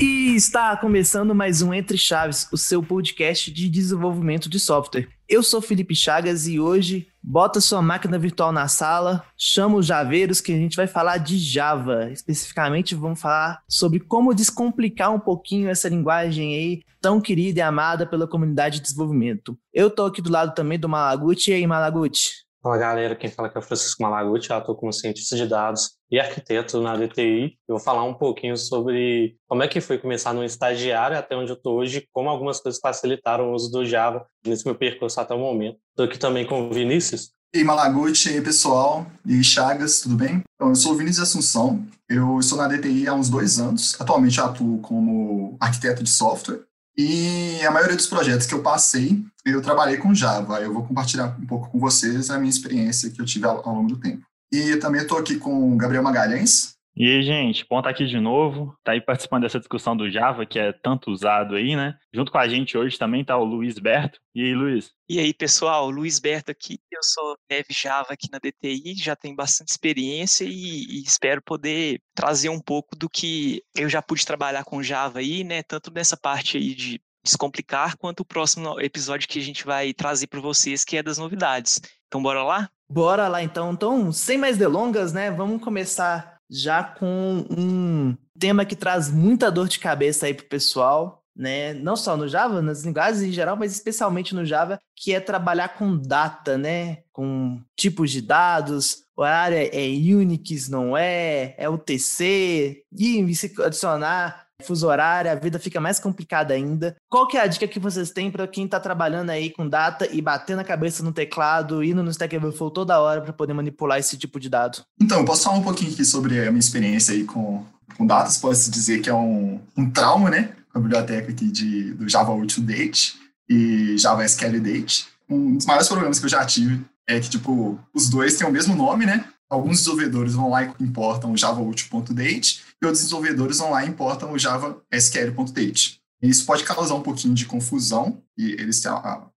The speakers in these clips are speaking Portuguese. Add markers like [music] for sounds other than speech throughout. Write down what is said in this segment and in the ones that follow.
E está começando mais um Entre Chaves, o seu podcast de desenvolvimento de software. Eu sou Felipe Chagas e hoje bota sua máquina virtual na sala, chama os javeiros que a gente vai falar de Java. Especificamente vamos falar sobre como descomplicar um pouquinho essa linguagem aí tão querida e amada pela comunidade de desenvolvimento. Eu tô aqui do lado também do Malaguti. E aí, Malaguti? Fala galera, quem fala aqui é o Francisco Malaguti, eu estou como cientista de dados e arquiteto na DTI. Eu vou falar um pouquinho sobre como é que foi começar no estagiário até onde eu estou hoje, como algumas coisas facilitaram o uso do Java nesse meu percurso até o momento. Estou aqui também com o Vinícius. E aí, Malaguti, e aí, pessoal, e Chagas, tudo bem? Então, eu sou o Vinícius Assunção, eu estou na DTI há uns dois anos, atualmente atuo como arquiteto de software, e a maioria dos projetos que eu passei eu trabalhei com Java. Eu vou compartilhar um pouco com vocês a minha experiência que eu tive ao, ao longo do tempo. E também estou aqui com o Gabriel Magalhães. E aí, gente, bom estar aqui de novo. Tá aí participando dessa discussão do Java, que é tanto usado aí, né? Junto com a gente hoje também está o Luiz Berto. E aí, Luiz? E aí, pessoal, Luiz Berto aqui. Eu sou dev Java aqui na DTI, já tenho bastante experiência e, e, espero poder trazer um pouco do que eu já pude trabalhar com Java aí, né? Tanto nessa parte aí de descomplicar, quanto o próximo episódio que a gente vai trazer para vocês, que é das novidades. Então, bora lá? Bora lá, então. Então, sem mais delongas, né? Vamos começar já com um tema que traz muita dor de cabeça aí pro pessoal, né? Não só no Java, nas linguagens em geral, mas especialmente no Java, que é trabalhar com data, né? Com tipos de dados, horário é, é Unix, não é? É UTC, e se adicionar fuso horário, a vida fica mais complicada ainda. Qual que é a dica que vocês têm para quem está trabalhando aí com data e batendo a cabeça no teclado, indo no Stack Overflow toda hora para poder manipular esse tipo de dado? Então, posso falar um pouquinho aqui sobre a minha experiência aí com, com datas. Posso dizer que é um, um trauma, né? Com a biblioteca aqui de, do Java Date e Java SQL Date. Um dos maiores problemas que eu já tive é que, tipo, os dois têm o mesmo nome, né? Alguns desenvolvedores vão lá e importam o java.date e outros desenvolvedores vão lá e importam o java SQL.date. Isso pode causar um pouquinho de confusão, e eles têm,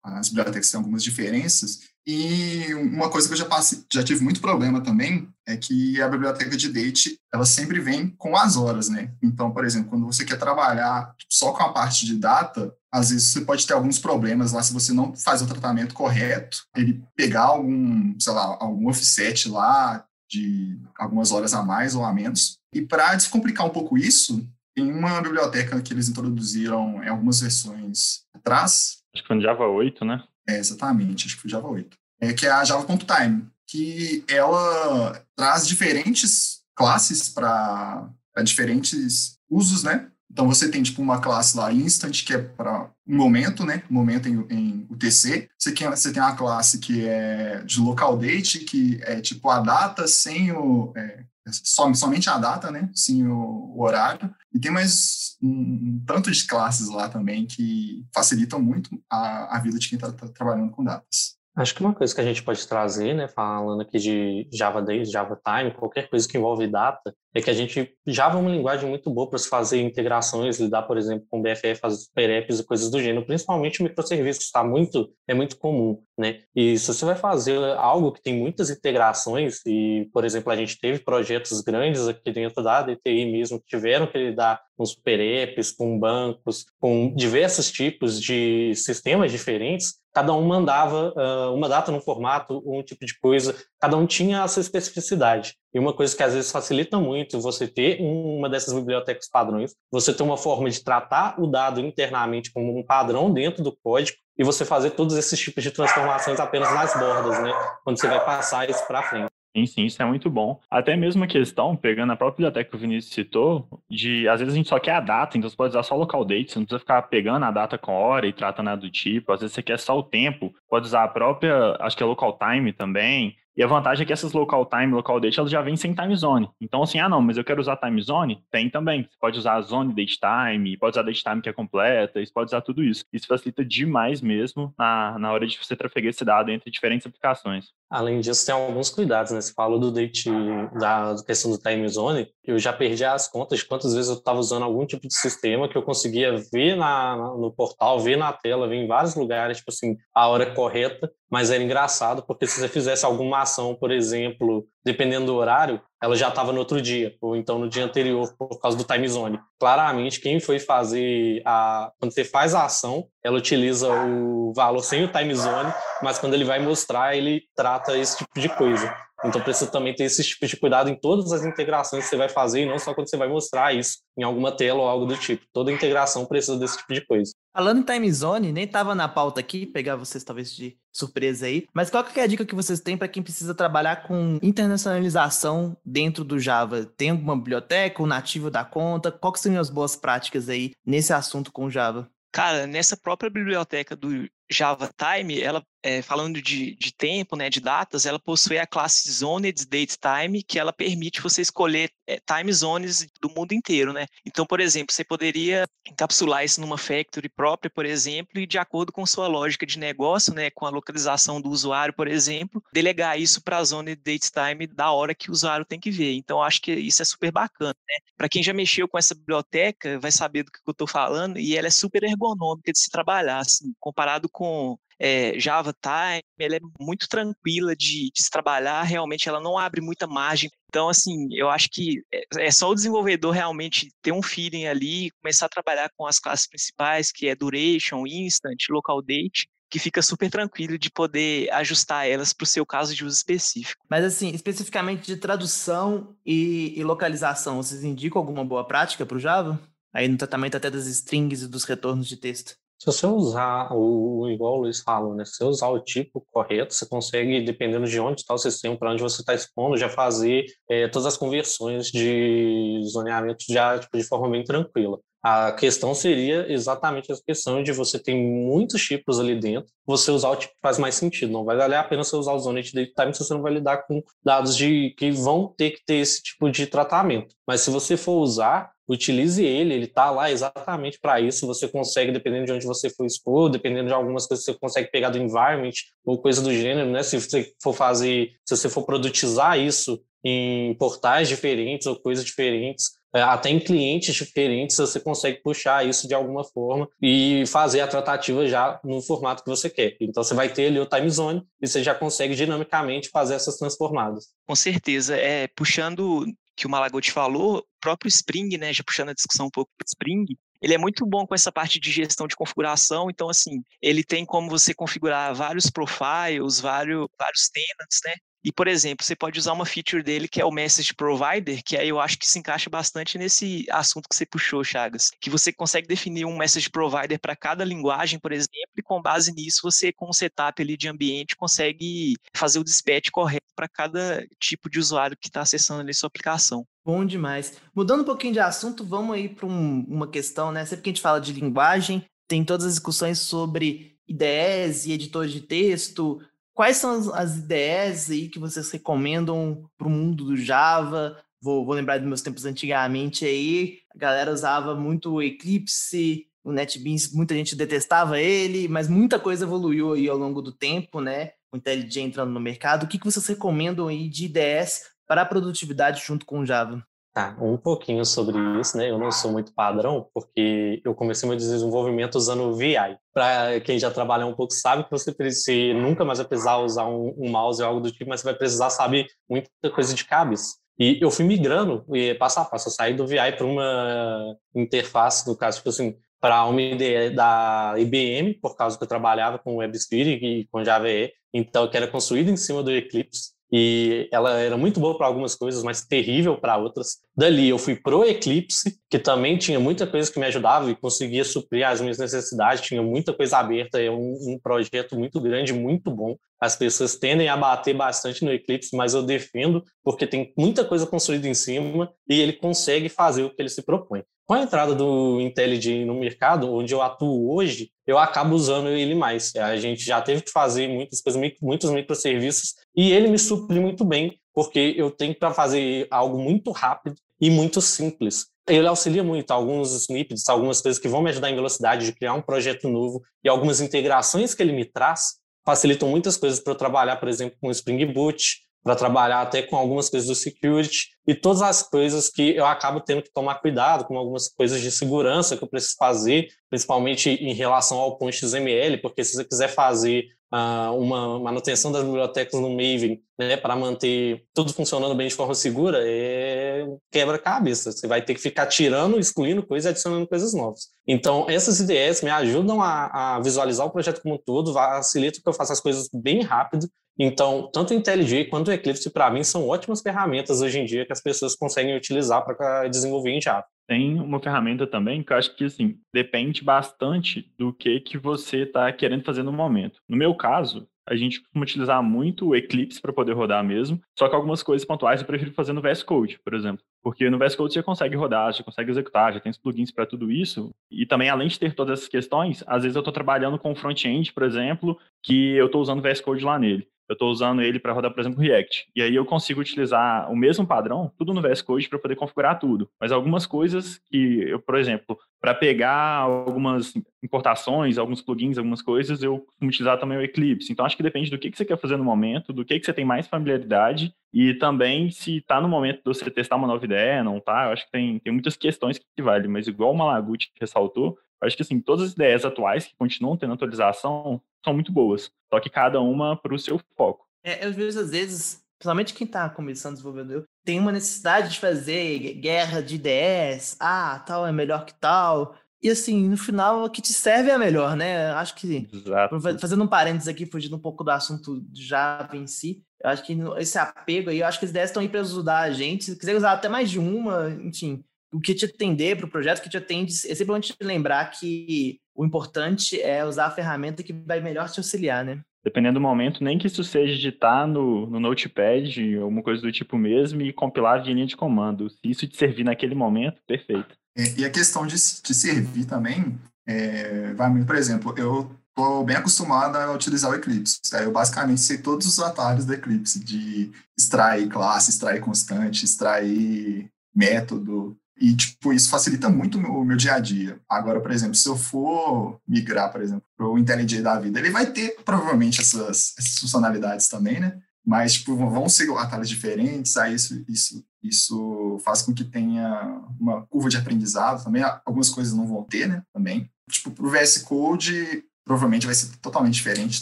as bibliotecas têm algumas diferenças. E uma coisa que eu já, passei, já tive muito problema também é que a biblioteca de date, ela sempre vem com as horas, né? Então, por exemplo, quando você quer trabalhar só com a parte de data, às vezes você pode ter alguns problemas lá se você não faz o tratamento correto, ele pegar algum, sei lá, algum offset lá de algumas horas a mais ou a menos. E para descomplicar um pouco isso, tem uma biblioteca que eles introduziram em algumas versões atrás. Acho que foi no Java 8, né? É, exatamente, acho que foi Java 8. É, que é a Java.time, que ela traz diferentes classes para diferentes usos, né? Então você tem tipo uma classe lá instant que é para um momento, né? Um momento em, em UTC. Você tem, você tem uma classe que é de local date, que é tipo a data sem o é, som, somente a data, né? Sem o, o horário. E tem mais um, um, tanto de classes lá também que facilitam muito a, a vida de quem está tá trabalhando com datas. Acho que uma coisa que a gente pode trazer, né, falando aqui de Java Days, Java Time, qualquer coisa que envolve data, é que a gente Java é uma linguagem muito boa para se fazer integrações, lidar, por exemplo, com BFF, fazer super apps e coisas do gênero, principalmente microserviços, está muito é muito comum, né? E se você vai fazer algo que tem muitas integrações e, por exemplo, a gente teve projetos grandes aqui dentro da DTI mesmo que tiveram que lidar com super apps, com bancos, com diversos tipos de sistemas diferentes, cada um mandava uh, uma data num formato, um tipo de coisa, cada um tinha a sua especificidade. E uma coisa que às vezes facilita muito você ter uma dessas bibliotecas padrões, você ter uma forma de tratar o dado internamente como um padrão dentro do código e você fazer todos esses tipos de transformações apenas nas bordas, né? Quando você vai passar isso para frente. Sim, sim, isso é muito bom. Até mesmo a questão, pegando a própria biblioteca que o Vinícius citou, de às vezes a gente só quer a data, então você pode usar só o local date, você não precisa ficar pegando a data com hora e tratando nada do tipo. Às vezes você quer só o tempo, pode usar a própria, acho que é local time também. E a vantagem é que essas local time, local date, elas já vêm sem time zone. Então, assim, ah, não, mas eu quero usar time zone? Tem também. Você pode usar a zone date time, pode usar date time que é completa, você pode usar tudo isso. Isso facilita demais mesmo na, na hora de você trafegar esse dado entre diferentes aplicações. Além disso, tem alguns cuidados, né? Você falou do date, da questão do time zone. Eu já perdi as contas de quantas vezes eu estava usando algum tipo de sistema que eu conseguia ver na, no portal, ver na tela, ver em vários lugares, tipo assim, a hora correta. Mas era engraçado, porque se você fizesse alguma ação, por exemplo, dependendo do horário, ela já estava no outro dia, ou então no dia anterior, por causa do time zone. Claramente, quem foi fazer a. Quando você faz a ação, ela utiliza o valor sem o time zone, mas quando ele vai mostrar, ele trata esse tipo de coisa. Então precisa também ter esse tipo de cuidado em todas as integrações que você vai fazer, e não só quando você vai mostrar isso em alguma tela ou algo do tipo. Toda integração precisa desse tipo de coisa. Falando em time zone, nem estava na pauta aqui, pegar vocês talvez de surpresa aí, mas qual que é a dica que vocês têm para quem precisa trabalhar com internacionalização dentro do Java? Tem alguma biblioteca, o nativo da conta? Qual que seriam as boas práticas aí nesse assunto com Java? Cara, nessa própria biblioteca do Java Time, ela é, falando de, de, tempo, né, de datas, ela possui a classe Zoned Date Time, que ela permite você escolher é, time zones do mundo inteiro, né? Então, por exemplo, você poderia encapsular isso numa factory própria, por exemplo, e de acordo com sua lógica de negócio, né, com a localização do usuário, por exemplo, delegar isso para a Zoned Date Time da hora que o usuário tem que ver. Então, acho que isso é super bacana, né? Para quem já mexeu com essa biblioteca, vai saber do que eu estou falando, e ela é super ergonômica de se trabalhar, assim, comparado com é, Java Time, ela é muito tranquila de, de, se trabalhar, realmente ela não abre muita margem. Então, assim, eu acho que é, é só o desenvolvedor realmente ter um feeling ali, começar a trabalhar com as classes principais, que é Duration, Instant, Local Date, que fica super tranquilo de poder ajustar elas para o seu caso de uso específico. Mas assim, especificamente de tradução e, e localização, vocês indicam alguma boa prática para o Java? Aí no tratamento até das strings e dos retornos de texto. Se você usar o, igual o Luiz falou, né? Se você usar o tipo correto, você consegue, dependendo de onde está o sistema, para onde você está expondo, já fazer é, todas as conversões de zoneamento já tipo, de forma bem tranquila. A questão seria exatamente essa questão de você ter muitos tipos ali dentro, você usar o tipo faz mais sentido. Não vai valer a pena você usar o Zone Date Time se você não vai lidar com dados de que vão ter que ter esse tipo de tratamento. Mas se você for usar, utilize ele, ele está lá exatamente para isso. Você consegue, dependendo de onde você for expor, dependendo de algumas coisas, você consegue pegar do environment ou coisa do gênero, né? Se você for fazer, se você for produtizar isso em portais diferentes ou coisas diferentes, é, até em clientes diferentes, você consegue puxar isso de alguma forma e fazer a tratativa já no formato que você quer. Então, você vai ter ali o time zone e você já consegue dinamicamente fazer essas transformadas. Com certeza. É, puxando que o Malagote falou, o próprio Spring, né, já puxando a discussão um pouco do Spring, ele é muito bom com essa parte de gestão de configuração, então assim, ele tem como você configurar vários profiles, vários, vários tenants, né? E, por exemplo, você pode usar uma feature dele que é o Message Provider, que aí eu acho que se encaixa bastante nesse assunto que você puxou, Chagas, que você consegue definir um Message Provider para cada linguagem, por exemplo, e com base nisso você, com o setup ali de ambiente, consegue fazer o dispatch correto para cada tipo de usuário que está acessando ali sua aplicação. Bom demais. Mudando um pouquinho de assunto, vamos aí para um, uma questão, né? Sempre que a gente fala de linguagem, tem todas as discussões sobre IDEs e editores de texto, Quais são as ideias aí que vocês recomendam para o mundo do Java? Vou, vou, lembrar dos meus tempos antigamente aí, a galera usava muito o Eclipse, o NetBeans, muita gente detestava ele, mas muita coisa evoluiu aí ao longo do tempo, né? O IntelliJ entrando no mercado. O que, que vocês recomendam aí de ideias para a produtividade junto com o Java? Tá, um pouquinho sobre isso, né? Eu não sou muito padrão, porque eu comecei meu desenvolvimento usando o VI. Para quem já trabalha um pouco sabe que você, precisa, nunca mais vai precisar usar um, um mouse ou algo do tipo, mas você vai precisar saber muita coisa de cabeça. E eu fui migrando, e passo a passo, eu saí do VI para uma interface, no caso, tipo assim, para uma IDE da IBM, por causa que eu trabalhava com WebSphere e com Java então que era construído em cima do Eclipse e ela era muito boa para algumas coisas, mas terrível para outras. Dali eu fui pro Eclipse, que também tinha muita coisa que me ajudava e conseguia suprir as minhas necessidades, tinha muita coisa aberta, é um, um projeto muito grande, muito bom. As pessoas tendem a bater bastante no Eclipse, mas eu defendo porque tem muita coisa construída em cima e ele consegue fazer o que ele se propõe. Com a entrada do IntelliJ no mercado, onde eu atuo hoje, eu acabo usando ele mais. A gente já teve que fazer muitas coisas, muitos microserviços, e ele me supre muito bem, porque eu tenho para fazer algo muito rápido e muito simples. Ele auxilia muito alguns snippets, algumas coisas que vão me ajudar em velocidade de criar um projeto novo e algumas integrações que ele me traz facilitam muitas coisas para eu trabalhar, por exemplo, com Spring Boot, para trabalhar até com algumas coisas do security e todas as coisas que eu acabo tendo que tomar cuidado, com algumas coisas de segurança que eu preciso fazer, principalmente em relação ao ponto XML, porque se você quiser fazer uh, uma manutenção das bibliotecas no Maven, né, para manter tudo funcionando bem de forma segura, é quebra-cabeça. Você vai ter que ficar tirando, excluindo coisas e adicionando coisas novas. Então, essas ideias me ajudam a, a visualizar o projeto como um todo, facilita que eu faça as coisas bem rápido então, tanto o IntelliJ quanto o Eclipse, para mim, são ótimas ferramentas hoje em dia que as pessoas conseguem utilizar para desenvolver em Java. Tem uma ferramenta também que eu acho que, assim, depende bastante do que, que você está querendo fazer no momento. No meu caso, a gente costuma utilizar muito o Eclipse para poder rodar mesmo, só que algumas coisas pontuais eu prefiro fazer no VS Code, por exemplo. Porque no VS Code você consegue rodar, você consegue executar, já tem os plugins para tudo isso. E também, além de ter todas essas questões, às vezes eu estou trabalhando com front-end, por exemplo, que eu estou usando o VS Code lá nele eu estou usando ele para rodar, por exemplo, React. E aí eu consigo utilizar o mesmo padrão, tudo no VS Code, para poder configurar tudo. Mas algumas coisas que eu, por exemplo, para pegar algumas importações, alguns plugins, algumas coisas, eu costumo utilizar também o Eclipse. Então acho que depende do que, que você quer fazer no momento, do que, que você tem mais familiaridade e também se está no momento de você testar uma nova ideia, não tá. Eu acho que tem, tem muitas questões que valem, mas igual o Malaguti ressaltou, acho que assim, todas as ideias atuais que continuam tendo atualização são muito boas. Só que cada uma para o seu foco. É, eu vejo às vezes, principalmente quem está começando desenvolvedor, tem uma necessidade de fazer guerra de ideias, ah, tal é melhor que tal. E assim, no final, o que te serve é melhor, né? Acho que, Exato. fazendo um parênteses aqui, fugindo um pouco do assunto Java em si, eu acho que esse apego aí, eu acho que as ideias estão aí para ajudar a gente. Se quiser usar até mais de uma, enfim, o que te atender para o projeto, o que te atende é simplesmente lembrar que o importante é usar a ferramenta que vai melhor te auxiliar, né? Dependendo do momento, nem que isso seja digitar no, no Notepad, alguma coisa do tipo mesmo, e compilar via linha de comando. Se isso te servir naquele momento, perfeito. E, e a questão de, de servir também, é, vai muito, por exemplo, eu estou bem acostumado a utilizar o Eclipse. Tá? Eu basicamente sei todos os atalhos do Eclipse, de extrair classe, extrair constante, extrair método, e, tipo, isso facilita muito o meu, meu, dia a dia. Agora, por exemplo, se eu for migrar, por exemplo, para o IntelliJ da vida, ele vai ter, provavelmente, essas, essas funcionalidades também, né? Mas, tipo, vão ser atalhos diferentes, aí isso, isso, isso faz com que tenha uma curva de aprendizado também. Algumas coisas não vão ter, né? Também. Tipo, para o VS Code, provavelmente vai ser totalmente diferente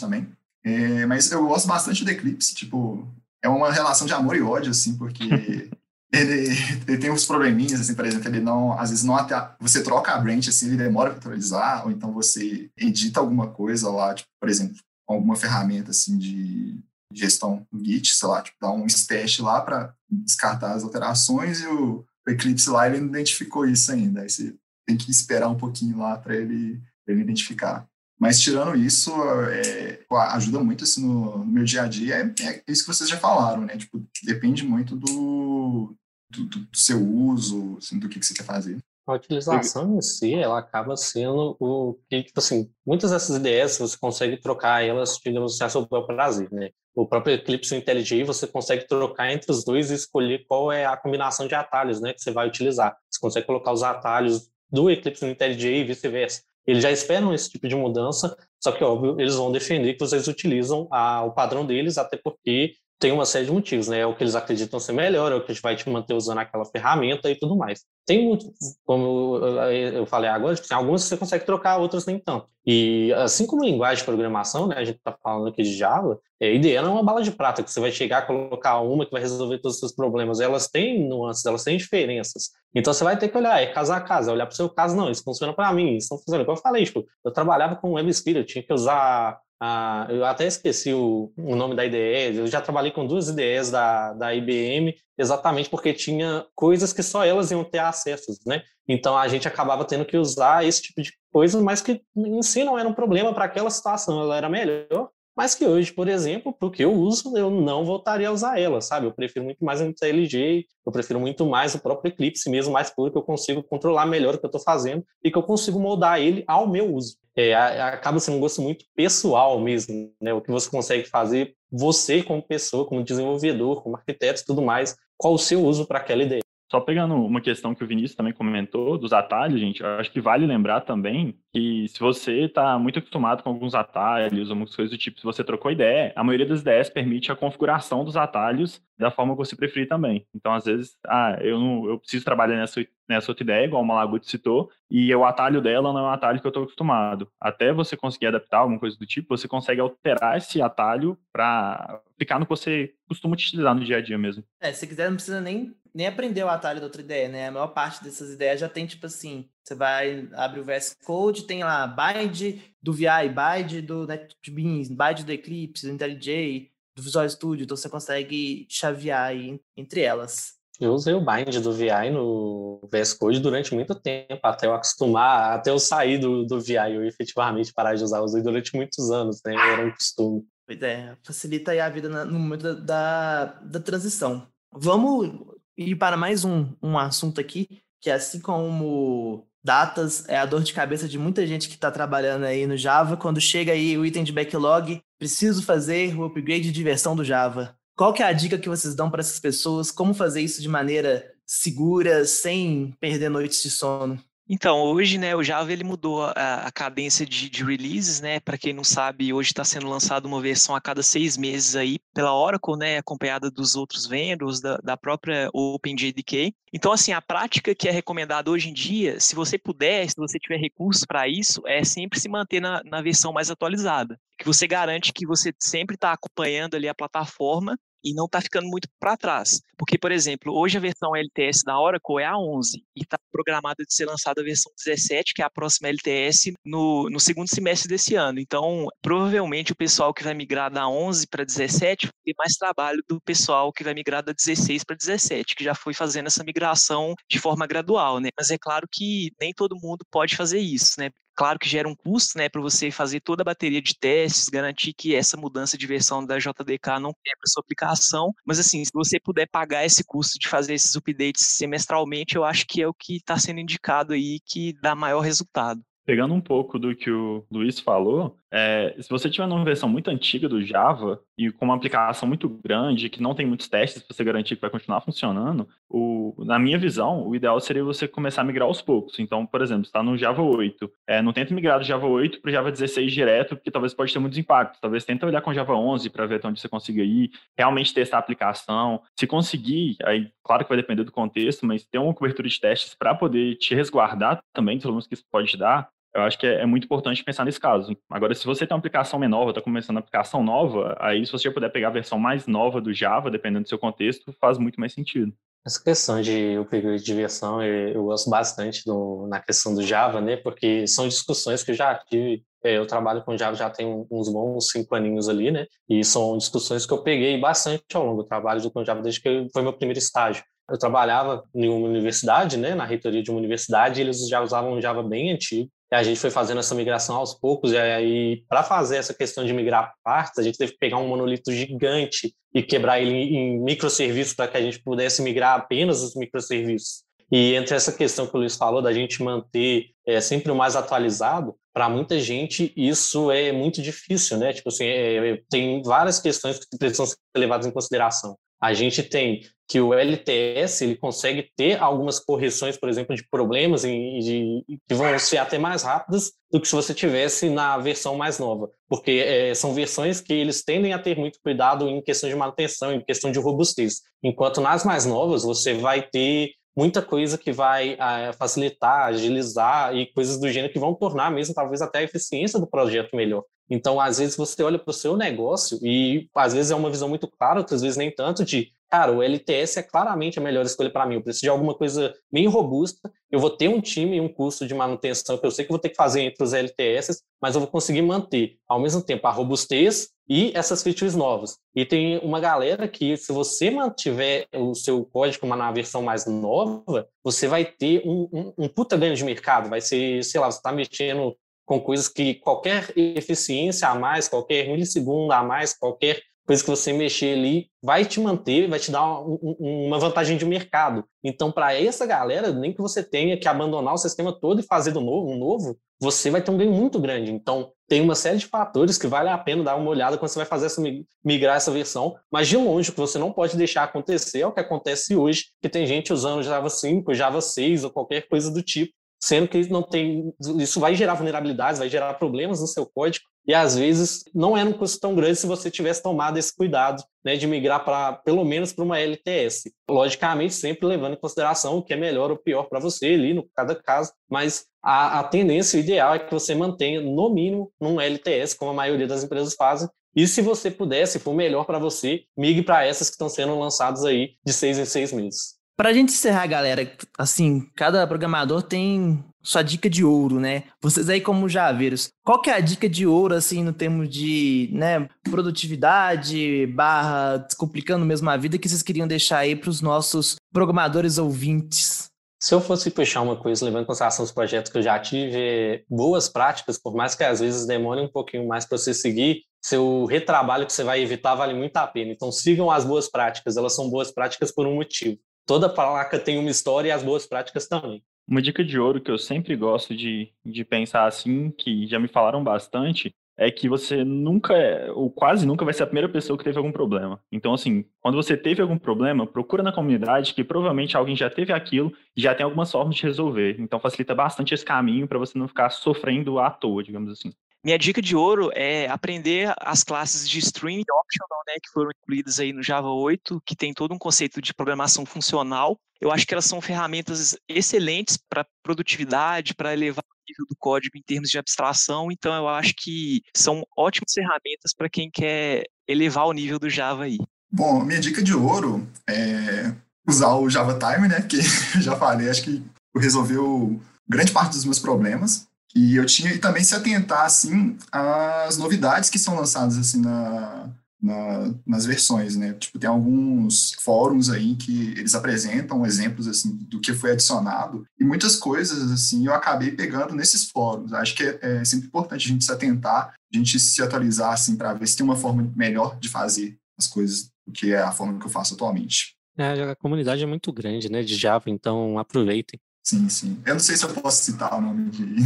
também. É, mas eu gosto bastante do Eclipse, tipo, é uma relação de amor e ódio, assim, porque [laughs] ele, ele tem uns probleminhas, assim, por exemplo, ele não, às vezes não até, você troca a branch, assim, ele demora para atualizar, ou então você edita alguma coisa lá, tipo, por exemplo, alguma ferramenta, assim, de gestão Git, sei lá, tipo, dá um stash lá para descartar as alterações e o, o, Eclipse lá, ele não identificou isso ainda, aí você tem que esperar um pouquinho lá para ele, ele identificar. Mas tirando isso, é, ajuda muito assim, no, no, meu dia a dia. É, é, isso que vocês já falaram, né? Tipo, depende muito do, do, do seu uso, assim, do que, que você quer fazer. A utilização em si, ela acaba sendo o que, tipo assim, muitas dessas ideias você consegue trocar elas, digamos a seu prazer, né? O próprio Eclipse IntelliJ, você consegue trocar entre os dois e escolher qual é a combinação de atalhos, né, que você vai utilizar. Você consegue colocar os atalhos do Eclipse IntelliJ e vice-versa. Eles já esperam esse tipo de mudança, só que, óbvio, eles vão defender que vocês utilizam a, o padrão deles, até porque tem uma série de motivos, né? É o que eles acreditam ser melhor, é o que vai te manter usando aquela ferramenta e tudo mais. Tem muito, como eu falei agora, tipo, tem algumas que você consegue trocar, outras nem tanto. E assim como linguagem de programação, né? A gente está falando aqui de Java, é, IDE não é uma bala de prata que você vai chegar, colocar uma que vai resolver todos os seus problemas. Elas têm nuances, elas têm diferenças. Então você vai ter que olhar, é caso a caso, é olhar para o seu caso, não, isso funciona para mim, isso não funciona. Como eu falei, tipo, eu trabalhava com WebSphere, eu tinha que usar ah, eu até esqueci o, o, nome da IDE, eu já trabalhei com duas IDEs da, da IBM, exatamente porque tinha coisas que só elas iam ter acessos, né? Então a gente acabava tendo que usar esse tipo de coisa, mas que em si não era um problema para aquela situação, ela era melhor mas que hoje, por exemplo, para o que eu uso, eu não voltaria a usar ela, sabe? Eu prefiro muito mais a LG, eu prefiro muito mais o próprio Eclipse mesmo, mais porque eu consigo controlar melhor o que eu estou fazendo e que eu consigo moldar ele ao meu uso. É, acaba sendo um gosto muito pessoal mesmo, né? O que você consegue fazer, você como pessoa, como desenvolvedor, como arquiteto e tudo mais, qual o seu uso para aquela ideia. Só pegando uma questão que o Vinícius também comentou dos atalhos, gente, eu acho que vale lembrar também que se você está muito acostumado com alguns atalhos, algumas coisas do tipo, se você trocou ideia, a maioria das ideias permite a configuração dos atalhos da forma que você preferir também. Então, às vezes, ah, eu não, eu preciso trabalhar nessa, nessa outra ideia, igual o Malaguti citou, e o atalho dela não é um atalho que eu estou acostumado. Até você conseguir adaptar alguma coisa do tipo, você consegue alterar esse atalho para ficar no que você costuma utilizar no dia a dia mesmo. É, se quiser, não precisa nem, nem aprender o atalho da outra ideia, né? A maior parte dessas ideias já tem, tipo assim, você vai, abre o VS Code, tem lá bind do VI, bind do NetBeans, bind do Eclipse, do IntelliJ, do Visual Studio, então você consegue chavear aí entre elas. Eu usei o bind do VI no VS Code durante muito tempo, até eu acostumar, até eu sair do, do VI e efetivamente parar de usar. Eu usei durante muitos anos, né? Era um costume. Pois é, facilita aí a vida no momento da, da, da transição. Vamos ir para mais um, um assunto aqui, que assim como datas é a dor de cabeça de muita gente que está trabalhando aí no Java. Quando chega aí o item de backlog, preciso fazer o upgrade de versão do Java. Qual que é a dica que vocês dão para essas pessoas? Como fazer isso de maneira segura, sem perder noites de sono? Então, hoje, né, o Java ele mudou a, a cadência de, de, releases, né? Para quem não sabe, hoje está sendo lançada uma versão a cada seis meses aí pela Oracle, né? Acompanhada dos outros vendors, da, da própria OpenJDK. Então, assim, a prática que é recomendada hoje em dia, se você puder, se você tiver recursos para isso, é sempre se manter na, na versão mais atualizada. Que você garante que você sempre está acompanhando ali a plataforma e não está ficando muito para trás. Porque, por exemplo, hoje a versão LTS da Oracle é a 11 e está programada de ser lançada a versão 17, que é a próxima LTS, no, no segundo semestre desse ano. Então, provavelmente o pessoal que vai migrar da 11 para 17 vai ter mais trabalho do pessoal que vai migrar da 16 para 17, que já foi fazendo essa migração de forma gradual, né? Mas é claro que nem todo mundo pode fazer isso, né? Claro que gera um custo, né, para você fazer toda a bateria de testes, garantir que essa mudança de versão da JDK não quebra a sua aplicação, mas assim, se você puder pagar esse custo de fazer esses updates semestralmente, eu acho que é o que está sendo indicado aí que dá maior resultado. Pegando um pouco do que o Luiz falou, é, se você tiver uma versão muito antiga do Java e com uma aplicação muito grande, que não tem muitos testes para você garantir que vai continuar funcionando, o, na minha visão, o ideal seria você começar a migrar aos poucos. Então, por exemplo, está no Java 8, é, não tenta migrar do Java 8 para o Java 16 direto, porque talvez pode ter muitos impactos. Talvez tenta olhar com Java 11 para ver até onde você consiga ir, realmente testar a aplicação. Se conseguir, aí claro que vai depender do contexto, mas ter uma cobertura de testes para poder te resguardar também dos problemas que isso pode dar, eu acho que é, é, muito importante pensar nesse caso. Agora, se você tem uma aplicação menor, está começando uma aplicação nova, aí se você puder pegar a versão mais nova do Java, dependendo do seu contexto, faz muito mais sentido. Essa questão de upgrade de versão, eu, gosto bastante do, na questão do Java, né? Porque são discussões que eu já tive. É, eu trabalho com Java já tem uns bons cinco aninhos ali, né? E são discussões que eu peguei bastante ao longo do trabalho com Java desde que foi meu primeiro estágio. Eu trabalhava em uma universidade, né, na reitoria de uma universidade, e eles já usavam um Java bem antigo. A gente foi fazendo essa migração aos poucos, e aí, para fazer essa questão de migrar partes, a gente teve que pegar um monolito gigante e quebrar ele em microserviços para que a gente pudesse migrar apenas os microserviços. E entre essa questão que o Luiz falou, da gente manter é, sempre o mais atualizado, para muita gente isso é muito difícil, né? Tipo assim, é, tem várias questões que precisam ser levadas em consideração. A gente tem que o LTS ele consegue ter algumas correções, por exemplo, de problemas e de, que vão ser até mais rápidas do que se você tivesse na versão mais nova, porque é, são versões que eles tendem a ter muito cuidado em questão de manutenção, em questão de robustez, enquanto nas mais novas você vai ter muita coisa que vai é, facilitar, agilizar e coisas do gênero que vão tornar mesmo talvez até a eficiência do projeto melhor. Então, às vezes você olha para o seu negócio e às vezes é uma visão muito clara, outras vezes nem tanto de cara, o LTS é claramente a melhor escolha para mim. Eu preciso de alguma coisa bem robusta. Eu vou ter um time e um custo de manutenção que eu sei que vou ter que fazer entre os LTS, mas eu vou conseguir manter ao mesmo tempo a robustez e essas features novas. E tem uma galera que, se você mantiver o seu código na versão mais nova, você vai ter um, um, um puta ganho de mercado. Vai ser, sei lá, você está mexendo com coisas que qualquer eficiência a mais, qualquer milissegundo a mais, qualquer coisa que você mexer ali vai te manter, vai te dar uma, uma vantagem de mercado. Então, para essa galera, nem que você tenha que abandonar o sistema todo e fazer do novo, um novo, você vai ter um ganho muito grande. Então, tem uma série de fatores que vale a pena dar uma olhada quando você vai fazer essa migrar essa versão, mas de longe o que você não pode deixar acontecer é o que acontece hoje, que tem gente usando Java 5, Java 6 ou qualquer coisa do tipo, sendo que não tem, isso vai gerar vulnerabilidades, vai gerar problemas no seu código, e às vezes não era um custo tão grande se você tivesse tomado esse cuidado né, de migrar para pelo menos para uma LTS. Logicamente, sempre levando em consideração o que é melhor ou pior para você ali, no cada caso, mas a, a tendência ideal é que você mantenha no mínimo num LTS, como a maioria das empresas fazem, e se você puder, se for melhor para você, migre para essas que estão sendo lançadas aí de seis em seis meses. Para a gente encerrar, galera, assim, cada programador tem sua dica de ouro, né? Vocês aí como javeiros, qual que é a dica de ouro, assim, no termo de, né, produtividade, barra, descomplicando mesmo a vida, que vocês queriam deixar aí para os nossos programadores ouvintes? Se eu fosse puxar uma coisa, levando em consideração os projetos que eu já tive, boas práticas, por mais que às vezes demore um pouquinho mais para você seguir, seu retrabalho que você vai evitar vale muito a pena. Então sigam as boas práticas, elas são boas práticas por um motivo toda placa tem uma história e as boas práticas também. Uma dica de ouro que eu sempre gosto de, de pensar assim, que já me falaram bastante, é que você nunca, ou quase nunca, vai ser a primeira pessoa que teve algum problema. Então, assim, quando você teve algum problema, procura na comunidade que provavelmente alguém já teve aquilo e já tem algumas formas de resolver. Então, facilita bastante esse caminho para você não ficar sofrendo à toa, digamos assim. Minha dica de ouro é aprender as classes de String Optional, né, que foram incluídas aí no Java 8, que tem todo um conceito de programação funcional. Eu acho que elas são ferramentas excelentes para produtividade, para elevar o nível do código em termos de abstração. Então, eu acho que são ótimas ferramentas para quem quer elevar o nível do Java aí. Bom, minha dica de ouro é usar o Java Time, né, que [laughs] eu já falei, acho que resolveu grande parte dos meus problemas. E eu tinha e também se atentar assim às novidades que são lançadas assim na, na, nas versões, né? Tipo, tem alguns fóruns aí que eles apresentam exemplos assim do que foi adicionado e muitas coisas assim eu acabei pegando nesses fóruns. Acho que é, é sempre importante a gente se atentar, a gente se atualizar assim para ver se tem uma forma melhor de fazer as coisas do que é a forma que eu faço atualmente. É, a comunidade é muito grande, né, de Java, então aproveitem. Sim, sim. Eu não sei se eu posso citar o nome de,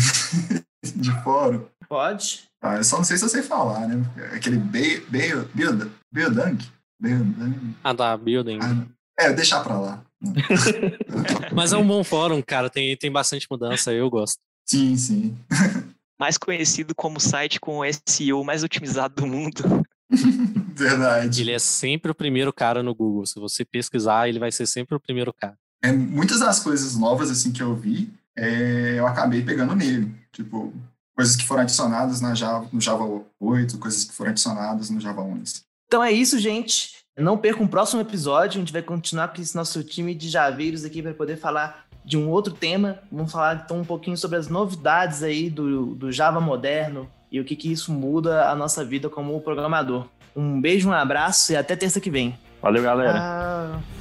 [laughs] de fórum. Pode. Ah, eu só não sei se eu sei falar, né? Aquele Biodang. Biodang. Ah, tá, Building. Ah, é, deixar pra lá. [laughs] Mas é um bom fórum, cara. Tem, tem bastante mudança, eu gosto. Sim, sim. [laughs] mais conhecido como site com o SEO mais otimizado do mundo. Verdade. Ele é sempre o primeiro cara no Google. Se você pesquisar, ele vai ser sempre o primeiro cara é, muitas das coisas novas assim que eu vi, é, eu acabei pegando nele. Tipo, coisas que foram adicionadas na Java, no Java 8, coisas que foram adicionadas no Java 11. Então é isso, gente. Não perca um próximo episódio. A gente vai continuar com esse nosso time de javeiros aqui para poder falar de um outro tema. Vamos falar então um pouquinho sobre as novidades aí do, do Java moderno e o que, que isso muda a nossa vida como programador. Um beijo, um abraço e até terça que vem. Valeu, galera. Ah...